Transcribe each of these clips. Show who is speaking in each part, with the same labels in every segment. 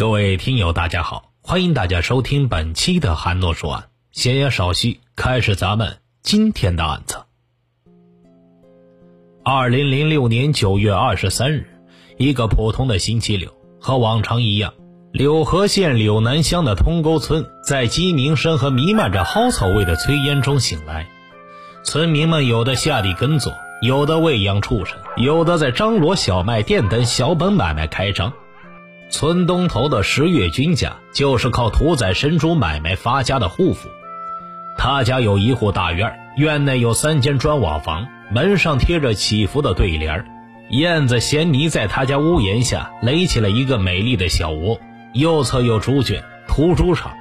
Speaker 1: 各位听友，大家好，欢迎大家收听本期的韩诺说案。闲言少叙，开始咱们今天的案子。二零零六年九月二十三日，一个普通的星期六，和往常一样，柳河县柳南乡的通沟村在鸡鸣声和弥漫着蒿草味的炊烟中醒来。村民们有的下地耕作，有的喂养畜生，有的在张罗小卖店等小本买卖开张。村东头的石月军家就是靠屠宰生猪买卖发家的户府。他家有一户大院，院内有三间砖瓦房，门上贴着祈福的对联燕子衔泥在他家屋檐下垒起了一个美丽的小窝，右侧有猪圈、屠猪场、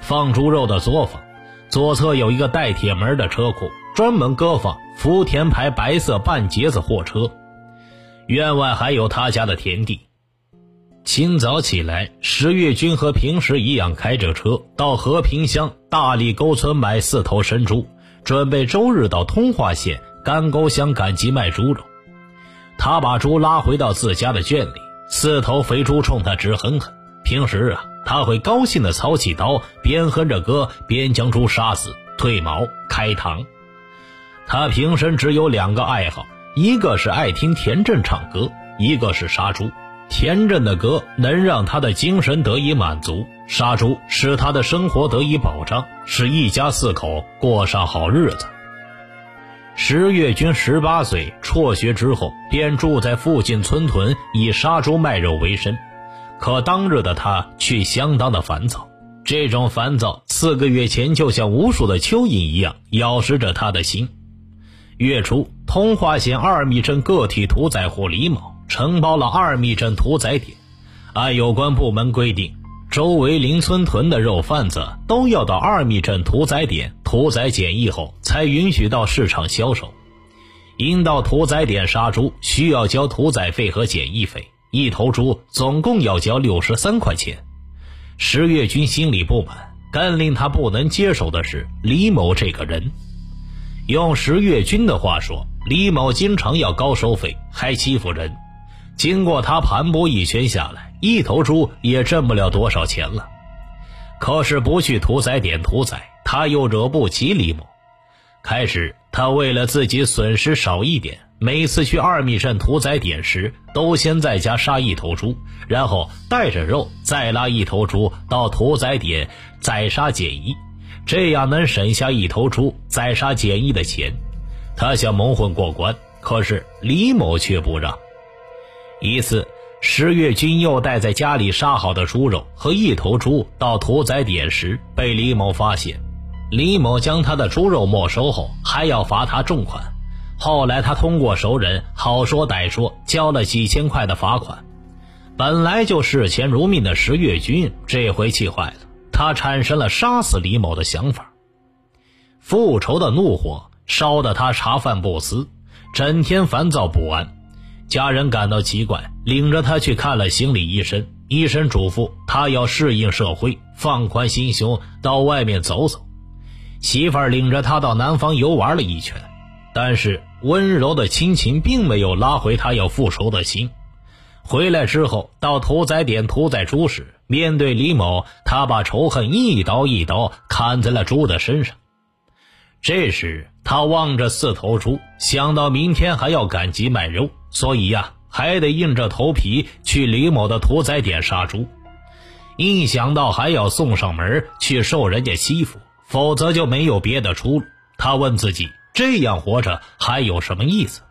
Speaker 1: 放猪肉的作坊，左侧有一个带铁门的车库，专门搁放福田牌白色半截子货车。院外还有他家的田地。清早起来，石月军和平时一样开着车到和平乡大里沟村买四头生猪，准备周日到通化县干沟乡赶集卖猪肉。他把猪拉回到自家的圈里，四头肥猪冲他直哼哼。平时啊，他会高兴地操起刀，边哼着歌边将猪杀死、褪毛、开膛。他平生只有两个爱好，一个是爱听田震唱歌，一个是杀猪。田震的歌能让他的精神得以满足，杀猪使他的生活得以保障，使一家四口过上好日子。石月军十八岁辍学之后，便住在附近村屯，以杀猪卖肉为生。可当日的他却相当的烦躁，这种烦躁四个月前就像无数的蚯蚓一样咬食着他的心。月初，通化县二密镇个体屠宰户李某。承包了二密镇屠宰点，按有关部门规定，周围邻村屯的肉贩子都要到二密镇屠宰点屠宰检疫后，才允许到市场销售。因到屠宰点杀猪需要交屠宰费和检疫费，一头猪总共要交六十三块钱。石月军心里不满，更令他不能接受的是李某这个人。用石月军的话说，李某经常要高收费，还欺负人。经过他盘剥一圈下来，一头猪也挣不了多少钱了。可是不去屠宰点屠宰，他又惹不起李某。开始，他为了自己损失少一点，每次去二米镇屠宰点时，都先在家杀一头猪，然后带着肉再拉一头猪到屠宰点宰杀检疫，这样能省下一头猪宰杀检疫的钱。他想蒙混过关，可是李某却不让。一次，石月军又带在家里杀好的猪肉和一头猪到屠宰点时，被李某发现。李某将他的猪肉没收后，还要罚他重款。后来他通过熟人好说歹说，交了几千块的罚款。本来就视钱如命的石月军，这回气坏了，他产生了杀死李某的想法。复仇的怒火烧得他茶饭不思，整天烦躁不安。家人感到奇怪，领着他去看了心理医生。医生嘱咐他要适应社会，放宽心胸，到外面走走。媳妇儿领着他到南方游玩了一圈，但是温柔的亲情并没有拉回他要复仇的心。回来之后，到屠宰点屠宰猪时，面对李某，他把仇恨一刀一刀砍在了猪的身上。这时，他望着四头猪，想到明天还要赶集卖肉。所以呀，还得硬着头皮去李某的屠宰点杀猪。一想到还要送上门去受人家欺负，否则就没有别的出路。他问自己：这样活着还有什么意思？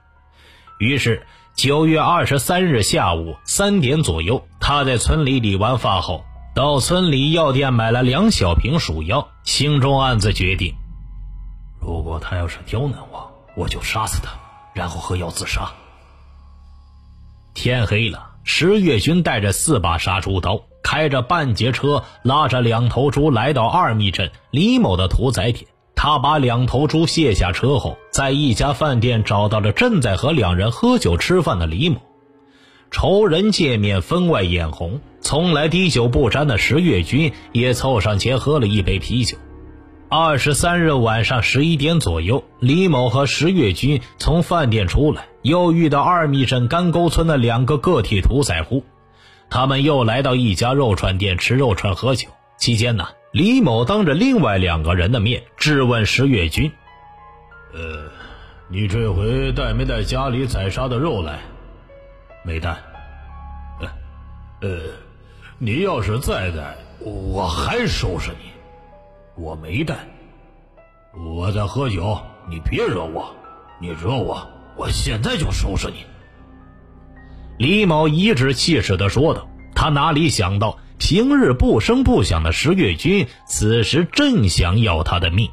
Speaker 1: 于是，九月二十三日下午三点左右，他在村里理完发后，到村里药店买了两小瓶鼠药，心中暗自决定：如果他要是刁难我，我就杀死他，然后喝药自杀。天黑了，石月军带着四把杀猪刀，开着半截车，拉着两头猪来到二密镇李某的屠宰点。他把两头猪卸下车后，在一家饭店找到了正在和两人喝酒吃饭的李某。仇人见面，分外眼红。从来滴酒不沾的石月军也凑上前喝了一杯啤酒。二十三日晚上十一点左右，李某和石月军从饭店出来，又遇到二密镇干沟村的两个个体屠宰户。他们又来到一家肉串店吃肉串喝酒。期间呢，李某当着另外两个人的面质问石月军：“
Speaker 2: 呃，你这回带没带家里宰杀的肉来？
Speaker 1: 没带。
Speaker 2: 呃，呃，你要是再带，我还收拾你。我没带。我在喝酒，你别惹我。你惹我，我现在就收拾你。”
Speaker 1: 李某颐指气使地说道：“他哪里想到，平日不声不响的石月军，此时正想要他的命。”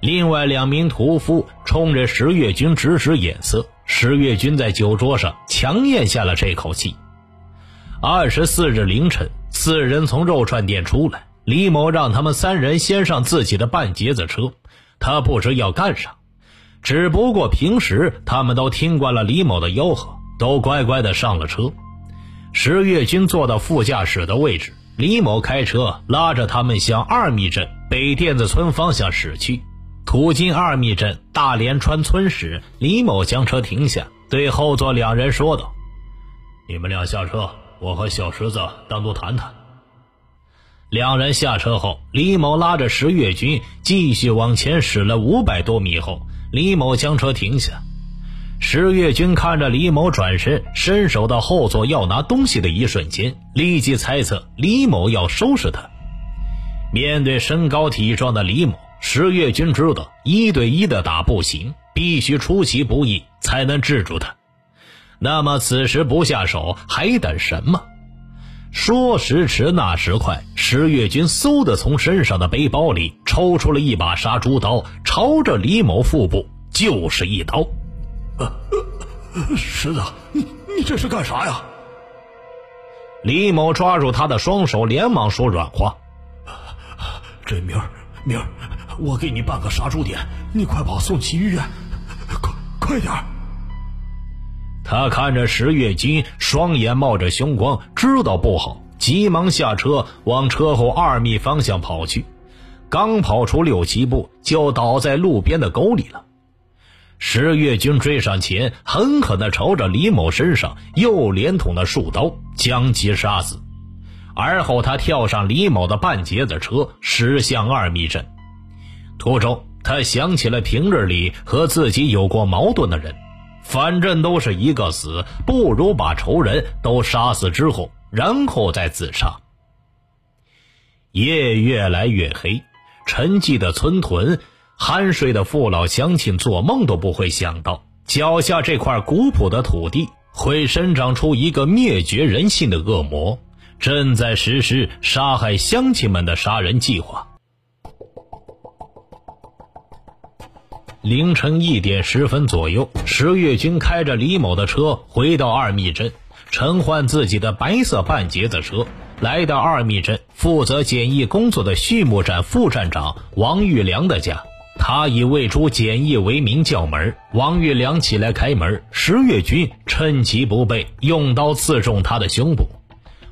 Speaker 1: 另外两名屠夫冲着石月军指使眼色，石月军在酒桌上强咽下了这口气。二十四日凌晨，四人从肉串店出来，李某让他们三人先上自己的半截子车，他不知要干啥，只不过平时他们都听惯了李某的吆喝。都乖乖的上了车，石月军坐到副驾驶的位置，李某开车拉着他们向二密镇北甸子村方向驶去。途经二密镇大连川村时，李某将车停下，对后座两人说道：“
Speaker 2: 你们俩下车，我和小石子单独谈谈。”
Speaker 1: 两人下车后，李某拉着石月军继续往前驶了五百多米后，李某将车停下。石月军看着李某转身伸手到后座要拿东西的一瞬间，立即猜测李某要收拾他。面对身高体壮的李某，石月军知道一对一的打不行，必须出其不意才能制住他。那么此时不下手还等什么？说时迟，那时快，石月军嗖的从身上的背包里抽出了一把杀猪刀，朝着李某腹部就是一刀。
Speaker 2: 呃，石子，你你这是干啥呀？
Speaker 1: 李某抓住他的双手，连忙说软话：“
Speaker 2: 这明儿明儿，我给你办个杀猪点，你快把我送去医院，快快点
Speaker 1: 他看着石月军，双眼冒着凶光，知道不好，急忙下车往车后二米方向跑去。刚跑出六七步，就倒在路边的沟里了。石月军追上前，狠狠地朝着李某身上又连捅了数刀，将其杀死。而后，他跳上李某的半截子车，驶向二密镇。途中，他想起了平日里和自己有过矛盾的人，反正都是一个死，不如把仇人都杀死之后，然后再自杀。夜越来越黑，沉寂的村屯。酣睡的父老乡亲做梦都不会想到，脚下这块古朴的土地会生长出一个灭绝人性的恶魔，正在实施杀害乡亲们的杀人计划。凌晨一点十分左右，石月军开着李某的车回到二密镇，乘换自己的白色半截子车，来到二密镇负责检疫工作的畜牧站副站长王玉良的家。他以喂猪检疫为名叫门，王玉良起来开门，石月军趁其不备，用刀刺中他的胸部。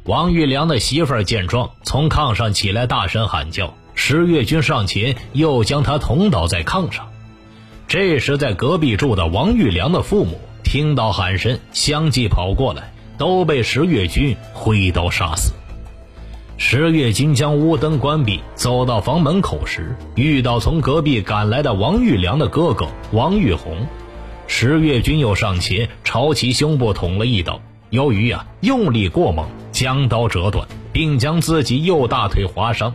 Speaker 1: 王玉良的媳妇儿见状，从炕上起来，大声喊叫。石月军上前，又将他捅倒在炕上。这时，在隔壁住的王玉良的父母听到喊声，相继跑过来，都被石月军挥刀杀死。石月军将屋灯关闭，走到房门口时，遇到从隔壁赶来的王玉良的哥哥王玉红。石月军又上前朝其胸部捅了一刀，由于啊用力过猛，将刀折断，并将自己右大腿划伤。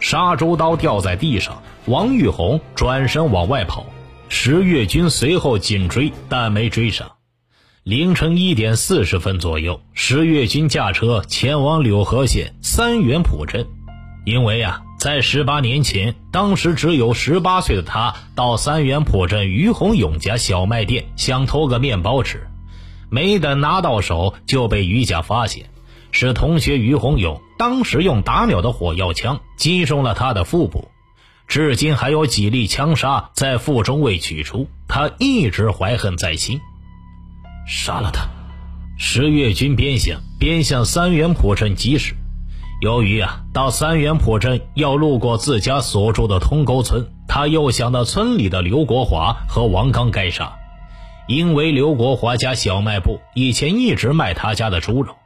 Speaker 1: 杀猪刀掉在地上，王玉红转身往外跑，石月军随后紧追，但没追上。凌晨一点四十分左右，石月军驾车前往柳河县三元浦镇，因为啊，在十八年前，当时只有十八岁的他到三元浦镇于洪勇家小卖店想偷个面包吃，没等拿到手就被于家发现，是同学于洪勇当时用打鸟的火药枪击中了他的腹部，至今还有几粒枪杀在腹中未取出，他一直怀恨在心。
Speaker 2: 杀了他！
Speaker 1: 石月军边想边向三元浦镇疾驶。由于啊，到三元浦镇要路过自家所住的通沟村，他又想到村里的刘国华和王刚该杀。因为刘国华家小卖部以前一直卖他家的猪肉，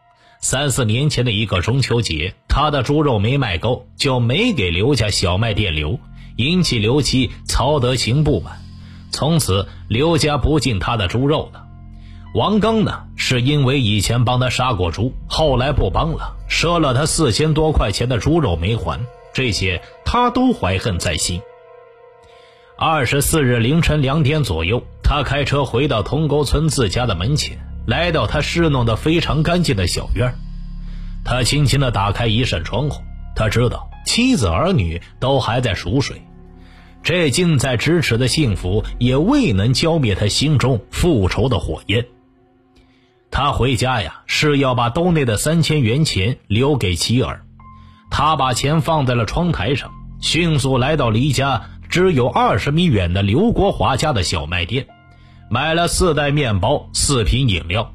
Speaker 1: 三四年前的一个中秋节，他的猪肉没卖够，就没给刘家小卖店留，引起刘七曹德勤不满。从此，刘家不进他的猪肉了。王刚呢，是因为以前帮他杀过猪，后来不帮了，赊了他四千多块钱的猪肉没还，这些他都怀恨在心。二十四日凌晨两点左右，他开车回到通沟村自家的门前。来到他侍弄得非常干净的小院他轻轻地打开一扇窗户。他知道妻子儿女都还在熟睡，这近在咫尺的幸福也未能浇灭他心中复仇的火焰。他回家呀，是要把兜内的三千元钱留给妻儿。他把钱放在了窗台上，迅速来到离家只有二十米远的刘国华家的小卖店。买了四袋面包，四瓶饮料，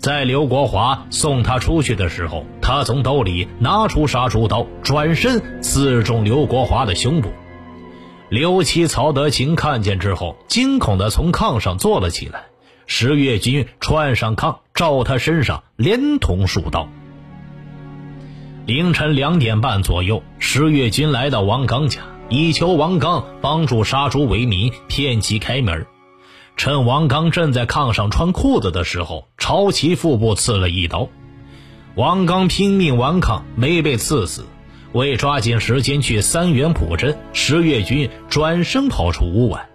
Speaker 1: 在刘国华送他出去的时候，他从兜里拿出杀猪刀，转身刺中刘国华的胸部。刘七曹德勤看见之后，惊恐地从炕上坐了起来。石月军窜上炕，照他身上连捅数刀。凌晨两点半左右，石月军来到王刚家，以求王刚帮助杀猪为名，骗其开门。趁王刚正在炕上穿裤子的时候，朝其腹部刺了一刀。王刚拼命顽抗，没被刺死。为抓紧时间去三元浦镇，石月军转身跑出屋外。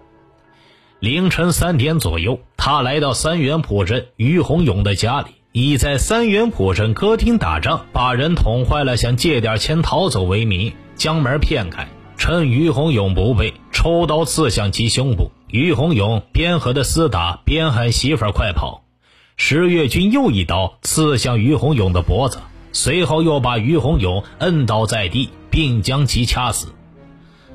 Speaker 1: 凌晨三点左右，他来到三元浦镇于洪勇的家里，以在三元浦镇歌厅打仗把人捅坏了，想借点钱逃走为名，将门骗开。趁于洪勇不备，抽刀刺向其胸部。于洪勇边和他厮打边喊媳妇儿快跑，石月军又一刀刺向于洪勇的脖子，随后又把于洪勇摁倒在地，并将其掐死。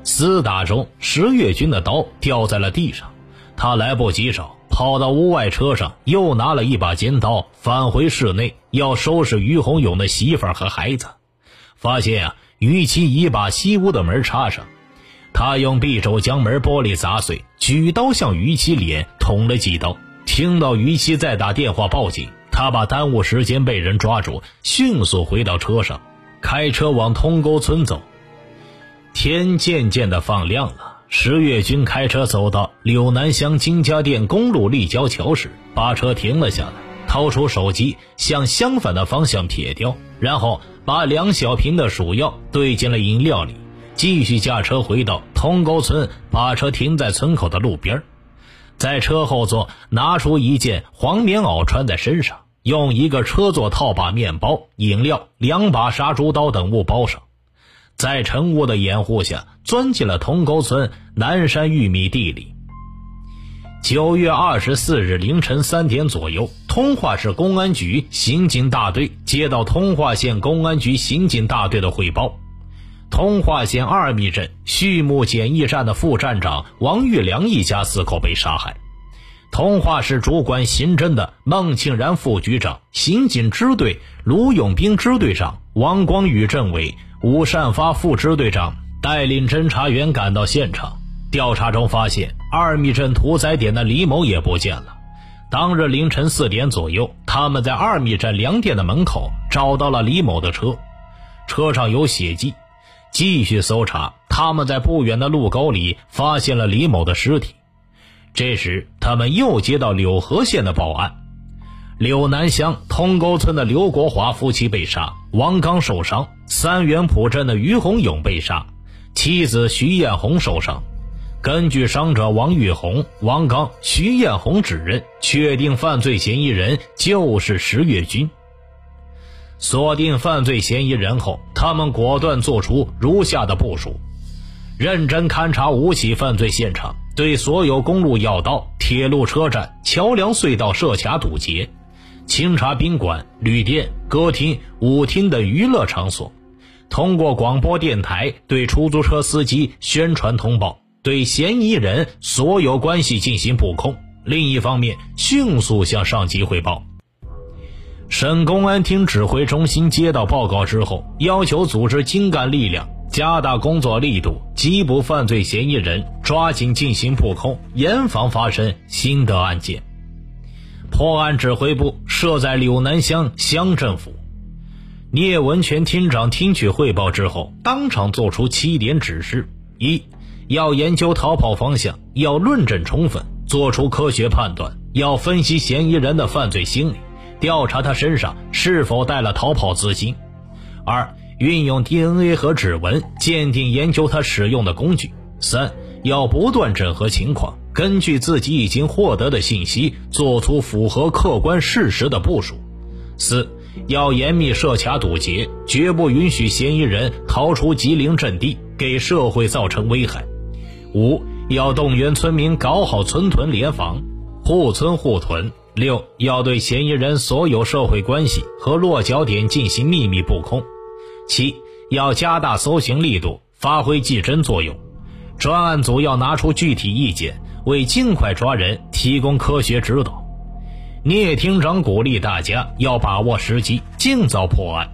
Speaker 1: 厮打中，石月军的刀掉在了地上，他来不及找，跑到屋外车上，又拿了一把尖刀返回室内，要收拾于洪勇的媳妇儿和孩子，发现啊，于其已把西屋的门插上。他用匕首将门玻璃砸碎，举刀向于七脸捅了几刀。听到于七在打电话报警，他把耽误时间被人抓住，迅速回到车上，开车往通沟村走。天渐渐的放亮了，石月军开车走到柳南乡金家店公路立交桥时，把车停了下来，掏出手机向相反的方向撇掉，然后把两小瓶的鼠药兑进了饮料里。继续驾车回到通沟村，把车停在村口的路边，在车后座拿出一件黄棉袄穿在身上，用一个车座套把面包、饮料、两把杀猪刀等物包上，在晨雾的掩护下钻进了通沟村南山玉米地里。九月二十四日凌晨三点左右，通化市公安局刑警大队接到通化县公安局刑警大队的汇报。通化县二密镇畜牧检疫站的副站长王玉良一家四口被杀害。通化市主管刑侦的孟庆然副局长、刑警支队卢永兵支队长、王光宇政委、吴善发副支队长带领侦查员赶到现场。调查中发现，二密镇屠宰点的李某也不见了。当日凌晨四点左右，他们在二密镇粮店的门口找到了李某的车，车上有血迹。继续搜查，他们在不远的路沟里发现了李某的尸体。这时，他们又接到柳河县的报案：柳南乡通沟村的刘国华夫妻被杀，王刚受伤；三元浦镇的于洪勇被杀，妻子徐艳红受伤。根据伤者王玉红、王刚、徐艳红指认，确定犯罪嫌疑人就是石月军。锁定犯罪嫌疑人后，他们果断做出如下的部署：认真勘查五起犯罪现场，对所有公路要道、铁路车站、桥梁隧道设卡堵截；清查宾馆、旅店、歌厅、舞厅等娱乐场所；通过广播电台对出租车司机宣传通报，对嫌疑人所有关系进行布控。另一方面，迅速向上级汇报。省公安厅指挥中心接到报告之后，要求组织精干力量，加大工作力度，缉捕犯罪嫌疑人，抓紧进行布控，严防发生新的案件。破案指挥部设在柳南乡乡政府，聂文全厅长听取汇报之后，当场作出七点指示：一，要研究逃跑方向，要论证充分，做出科学判断；要分析嫌疑人的犯罪心理，调查他身上是否带了逃跑资金；二，运用 DNA 和指纹鉴定研究他使用的工具；三，要不断整合情况，根据自己已经获得的信息，做出符合客观事实的部署；四。要严密设卡堵截，绝不允许嫌疑人逃出吉林阵地，给社会造成危害。五要动员村民搞好村屯联防，护村护屯。六要对嫌疑人所有社会关系和落脚点进行秘密布控。七要加大搜寻力度，发挥技侦作用。专案组要拿出具体意见，为尽快抓人提供科学指导。聂厅长鼓励大家要把握时机，尽早破案。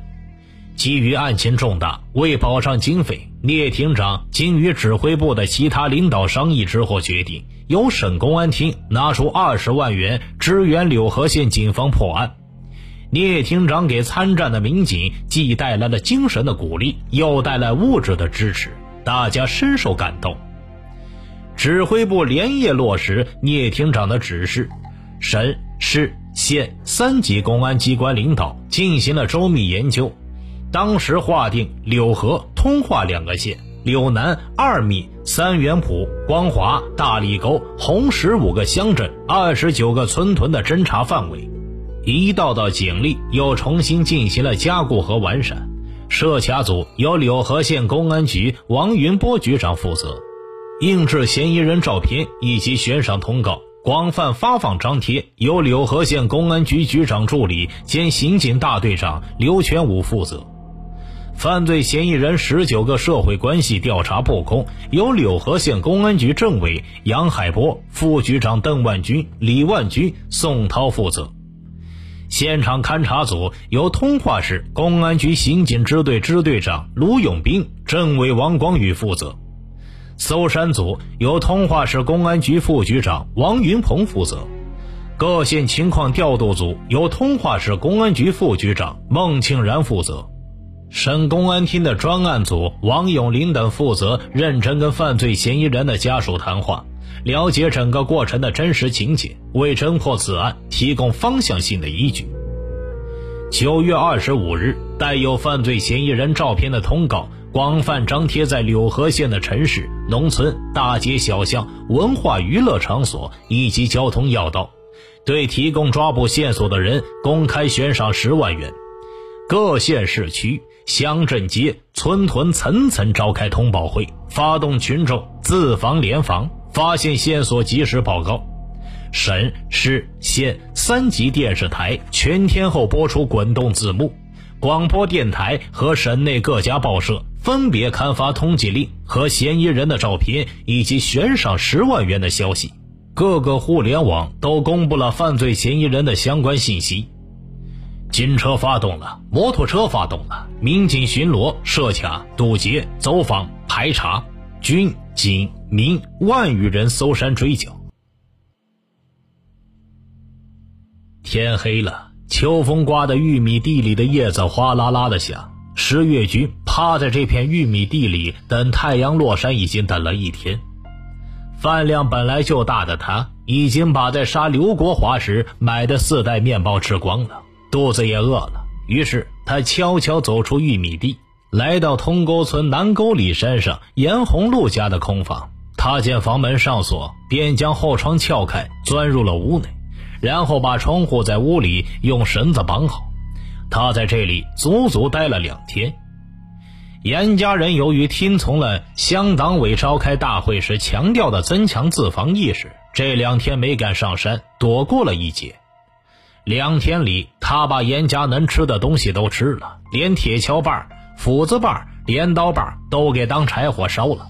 Speaker 1: 基于案情重大，为保障经费，聂厅长经与指挥部的其他领导商议之后，决定由省公安厅拿出二十万元支援柳河县警方破案。聂厅长给参战的民警既带来了精神的鼓励，又带来物质的支持，大家深受感动。指挥部连夜落实聂厅长的指示，省。市县三级公安机关领导进行了周密研究，当时划定柳河、通化两个县、柳南、二密、三元埔、光华、大里沟、红石五个乡镇、二十九个村屯的侦查范围，一道道警力又重新进行了加固和完善。设卡组由柳河县公安局王云波局长负责，印制嫌疑人照片以及悬赏通告。广泛发放张贴，由柳河县公安局局长助理兼刑警大队长刘全武负责；犯罪嫌疑人十九个社会关系调查布控，由柳河县公安局政委杨海波、副局长邓万军、李万军、宋涛负责；现场勘查组由通化市公安局刑警支队支队长卢永斌、政委王光宇负责。搜山组由通化市公安局副局长王云鹏负责，各县情况调度组由通化市公安局副局长孟庆然负责，省公安厅的专案组王永林等负责认真跟犯罪嫌疑人的家属谈话，了解整个过程的真实情节，为侦破此案提供方向性的依据。九月二十五日，带有犯罪嫌疑人照片的通告。广泛张贴在柳河县的城市、农村、大街小巷、文化娱乐场所以及交通要道，对提供抓捕线索的人公开悬赏十万元。各县市区、乡镇街、村屯层层召开通报会，发动群众自防联防，发现线索及时报告。省市县三级电视台全天候播出滚动字幕，广播电台和省内各家报社。分别刊发通缉令和嫌疑人的照片，以及悬赏十万元的消息。各个互联网都公布了犯罪嫌疑人的相关信息。警车发动了，摩托车发动了，民警巡逻、设卡、堵截、走访、排查，军警民万余人搜山追缴。天黑了，秋风刮得玉米地里的叶子哗啦啦的响。石月军趴在这片玉米地里等太阳落山，已经等了一天。饭量本来就大的他，已经把在杀刘国华时买的四袋面包吃光了，肚子也饿了。于是他悄悄走出玉米地，来到通沟村南沟里山上严红路家的空房。他见房门上锁，便将后窗撬开，钻入了屋内，然后把窗户在屋里用绳子绑好。他在这里足足待了两天。严家人由于听从了乡党委召开大会时强调的增强自防意识，这两天没敢上山，躲过了一劫。两天里，他把严家能吃的东西都吃了，连铁锹把、斧子把、镰刀把都给当柴火烧了。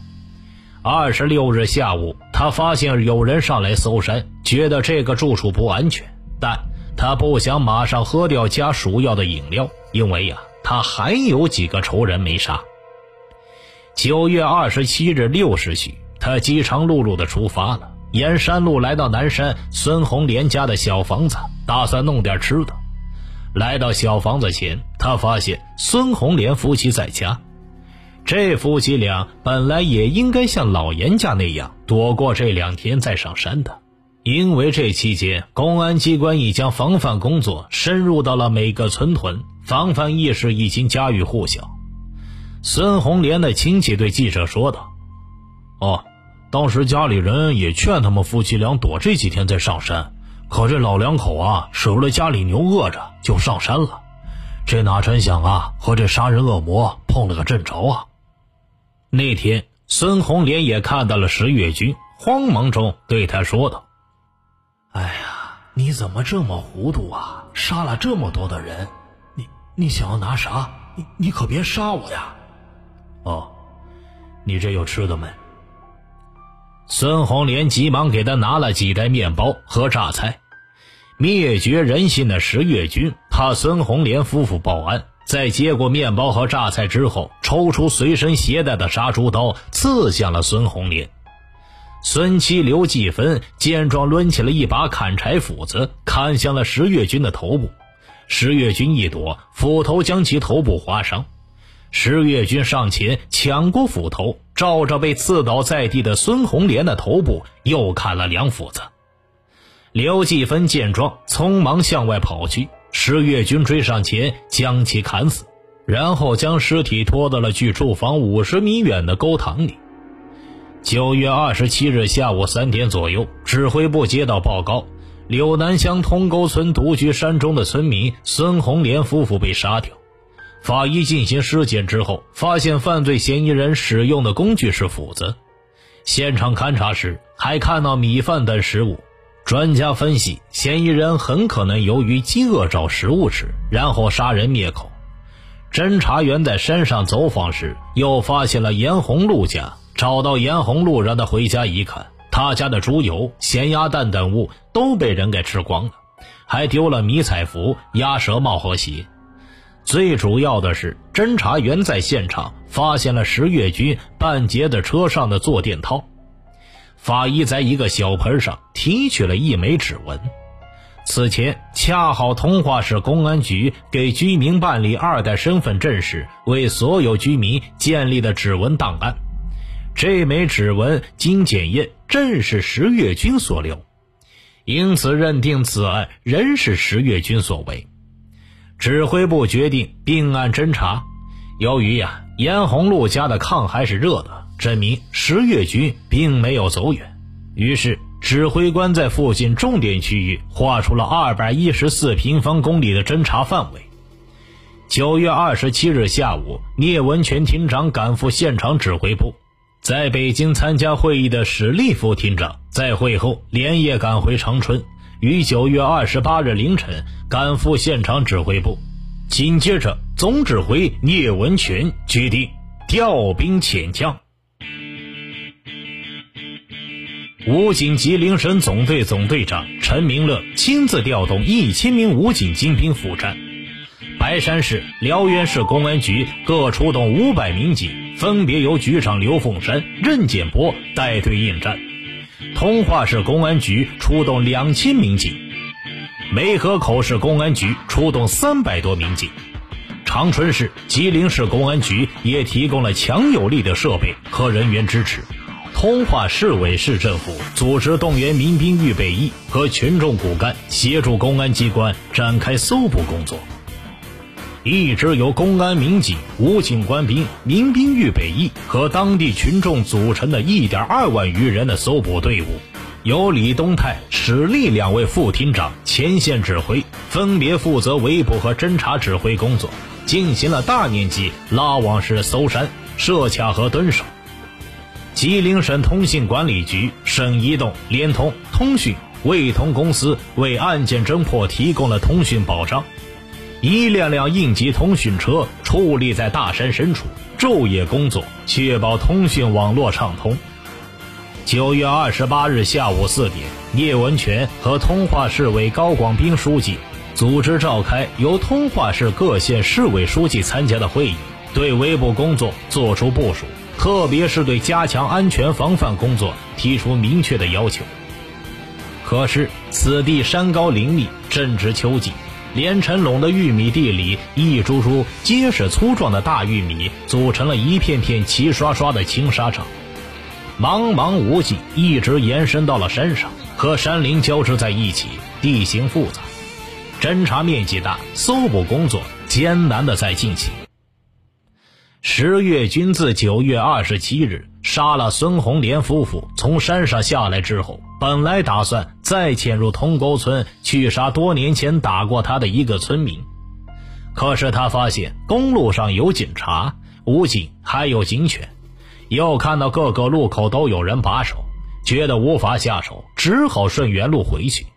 Speaker 1: 二十六日下午，他发现有人上来搜山，觉得这个住处不安全，但。他不想马上喝掉加鼠药的饮料，因为呀，他还有几个仇人没杀。九月二十七日六时许，他饥肠辘辘的出发了，沿山路来到南山孙红莲家的小房子，打算弄点吃的。来到小房子前，他发现孙红莲夫妻在家。这夫妻俩本来也应该像老严家那样躲过这两天再上山的，因为这期间公安机关已将防范工作深入到了每个村屯，防范意识已经家喻户晓。孙红莲的亲戚对记者说道：“
Speaker 2: 哦，当时家里人也劝他们夫妻俩躲这几天再上山。”可这老两口啊，舍不得家里牛饿着，就上山了。这哪成想啊，和这杀人恶魔碰了个正着啊！
Speaker 1: 那天，孙红莲也看到了石月军，慌忙中对他说道：“
Speaker 2: 哎呀，你怎么这么糊涂啊？杀了这么多的人，你你想要拿啥？你你可别杀我呀！”哦，你这有吃的没？
Speaker 1: 孙红莲急忙给他拿了几袋面包和榨菜。灭绝人性的石月军怕孙红莲夫妇报案，在接过面包和榨菜之后，抽出随身携带的杀猪刀，刺向了孙红莲。孙妻刘继芬见状，抡起了一把砍柴斧子，砍向了石月军的头部。石月军一躲，斧头将其头部划伤。石月军上前抢过斧头，照着被刺倒在地的孙红莲的头部又砍了两斧子。刘继芬见状，匆忙向外跑去。石月军追上前，将其砍死，然后将尸体拖到了距住房五十米远的沟塘里。九月二十七日下午三点左右，指挥部接到报告：柳南乡通沟村独居山中的村民孙红莲夫妇被杀掉。法医进行尸检之后，发现犯罪嫌疑人使用的工具是斧子。现场勘查时，还看到米饭等食物。专家分析，嫌疑人很可能由于饥饿找食物吃，然后杀人灭口。侦查员在山上走访时，又发现了严红路家。找到严红路，让他回家一看，他家的猪油、咸鸭蛋等物都被人给吃光了，还丢了迷彩服、鸭舌帽和鞋。最主要的是，侦查员在现场发现了石月军半截的车上的坐垫套。法医在一个小盆上提取了一枚指纹，此前恰好通化市公安局给居民办理二代身份证时，为所有居民建立的指纹档案。这枚指纹经检验，正是石月军所留，因此认定此案仍是石月军所为。指挥部决定并案侦查。由于呀，严红路家的炕还是热的，证明石月军并没有走远。于是，指挥官在附近重点区域划出了二百一十四平方公里的侦查范围。九月二十七日下午，聂文全厅长赶赴现场指挥部。在北京参加会议的史立夫厅长在会后连夜赶回长春。于九月二十八日凌晨赶赴现场指挥部，紧接着总指挥聂文全决定调兵遣将。武警吉林省总队总队长陈明乐亲自调动一千名武警精兵赴战，白山市、辽源市公安局各出动五百民警，分别由局长刘凤山、任建波带队应战。通化市公安局出动两千名警，梅河口市公安局出动三百多名警，长春市、吉林市公安局也提供了强有力的设备和人员支持。通化市委市政府组织动员民兵预备役和群众骨干，协助公安机关展开搜捕工作。一支由公安民警、武警官兵、民兵预备役和当地群众组成的一点二万余人的搜捕队伍，由李东泰、史立两位副厅长前线指挥，分别负责围捕和侦查指挥工作，进行了大面积拉网式搜山、设卡和蹲守。吉林省通信管理局、省移动、联通、通讯、卫通公司为案件侦破提供了通讯保障。一辆辆应急通讯车矗立在大山深处，昼夜工作，确保通讯网络畅通。九月二十八日下午四点，聂文全和通化市委高广斌书记组织召开由通化市各县市委书记参加的会议，对围捕工作作出部署，特别是对加强安全防范工作提出明确的要求。可是，此地山高林密，正值秋季。连成垄的玉米地里，一株株结实粗壮的大玉米组成了一片片齐刷刷的青纱帐。茫茫无际，一直延伸到了山上，和山林交织在一起，地形复杂，侦查面积大，搜捕工作艰难的在进行。十月军自九月二十七日杀了孙红莲夫妇，从山上下来之后，本来打算再潜入通沟村去杀多年前打过他的一个村民，可是他发现公路上有警察、武警还有警犬。又看到各个路口都有人把守，觉得无法下手，只好顺原路回去。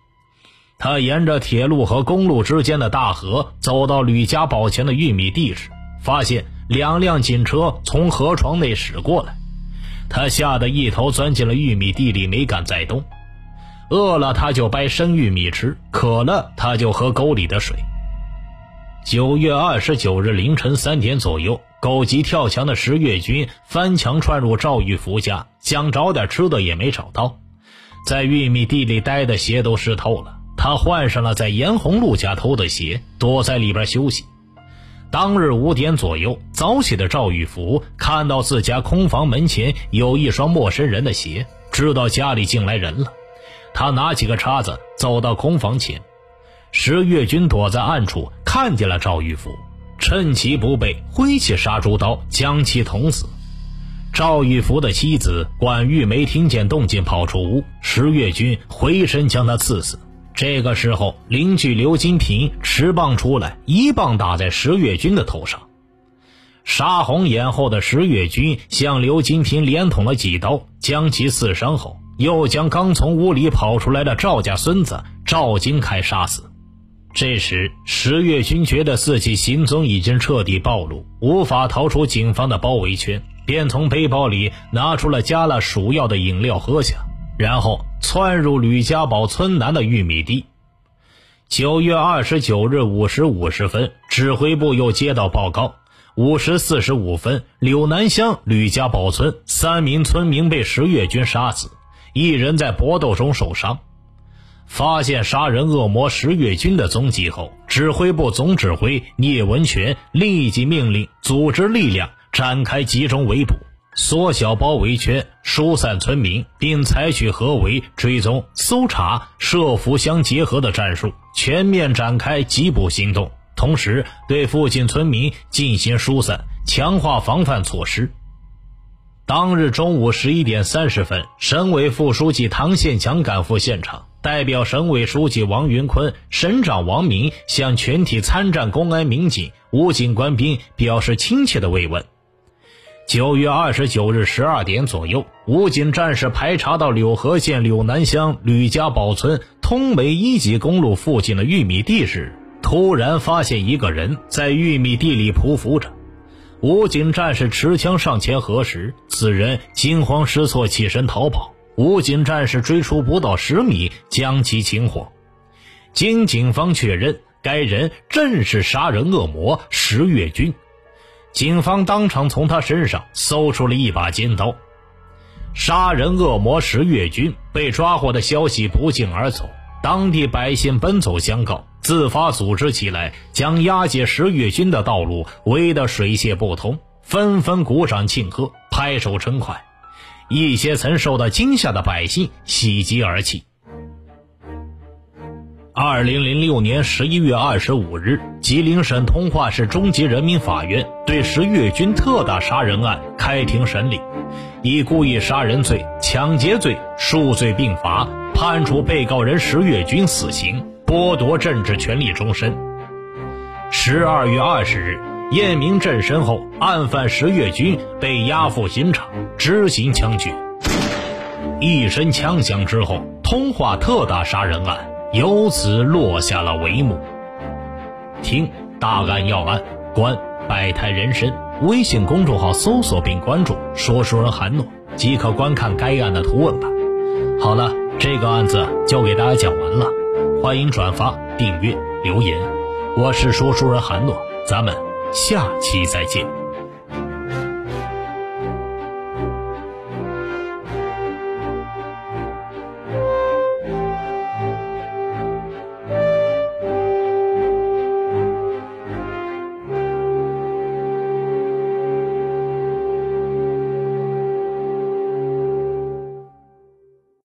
Speaker 1: 他沿着铁路和公路之间的大河走到吕家堡前的玉米地时，发现两辆警车从河床内驶过来。他吓得一头钻进了玉米地里，没敢再动。饿了他就掰生玉米吃，渴了他就喝沟里的水。九月二十九日凌晨三点左右。狗急跳墙的石月军翻墙窜入赵玉福家，想找点吃的也没找到，在玉米地里待的鞋都湿透了。他换上了在严红路家偷的鞋，躲在里边休息。当日五点左右，早起的赵玉福看到自家空房门前有一双陌生人的鞋，知道家里进来人了。他拿起个叉子走到空房前，石月军躲在暗处看见了赵玉福。趁其不备，挥起杀猪刀将其捅死。赵玉福的妻子管玉梅听见动静跑出屋，石月军回身将他刺死。这个时候，邻居刘金平持棒出来，一棒打在石月军的头上。杀红眼后的石月军向刘金平连捅了几刀，将其刺伤后，又将刚从屋里跑出来的赵家孙子赵金开杀死。这时，石月军觉得自己行踪已经彻底暴露，无法逃出警方的包围圈，便从背包里拿出了加了鼠药的饮料喝下，然后窜入吕家堡村南的玉米地。九月二十九日五时五十分，指挥部又接到报告：五时四十五分，柳南乡吕家堡村三名村民被十月军杀死，一人在搏斗中受伤。发现杀人恶魔石月军的踪迹后，指挥部总指挥聂文全立即命令组织力量展开集中围捕，缩小包围圈，疏散村民，并采取合围、追踪、搜查、设伏相结合的战术，全面展开缉捕行动。同时，对附近村民进行疏散，强化防范措施。当日中午十一点三十分，省委副书记唐宪强赶赴现场。代表省委书记王云坤、省长王明向全体参战公安民警、武警官兵表示亲切的慰问。九月二十九日十二点左右，武警战士排查到柳河县柳南乡吕家堡村通梅一级公路附近的玉米地时，突然发现一个人在玉米地里匍匐着。武警战士持枪上前核实，此人惊慌失措，起身逃跑。武警战士追出不到十米，将其擒获。经警方确认，该人正是杀人恶魔石月军。警方当场从他身上搜出了一把尖刀。杀人恶魔石月军被抓获的消息不胫而走，当地百姓奔走相告，自发组织起来，将押解石月军的道路围得水泄不通，纷纷鼓掌庆贺，拍手称快。一些曾受到惊吓的百姓喜极而泣。二零零六年十一月二十五日，吉林省通化市中级人民法院对石月军特大杀人案开庭审理，以故意杀人罪、抢劫罪数罪并罚，判处被告人石月军死刑，剥夺政治权利终身。十二月二十日。验明正身后，案犯石月军被押赴刑场执行枪决。一声枪响之后，通化特大杀人案由此落下了帷幕。听大案要案，观百态人生。微信公众号搜索并关注“说书人韩诺”，即可观看该案的图文版。好了，这个案子就给大家讲完了。欢迎转发、订阅、留言。我是说书人韩诺，咱们。下期再见。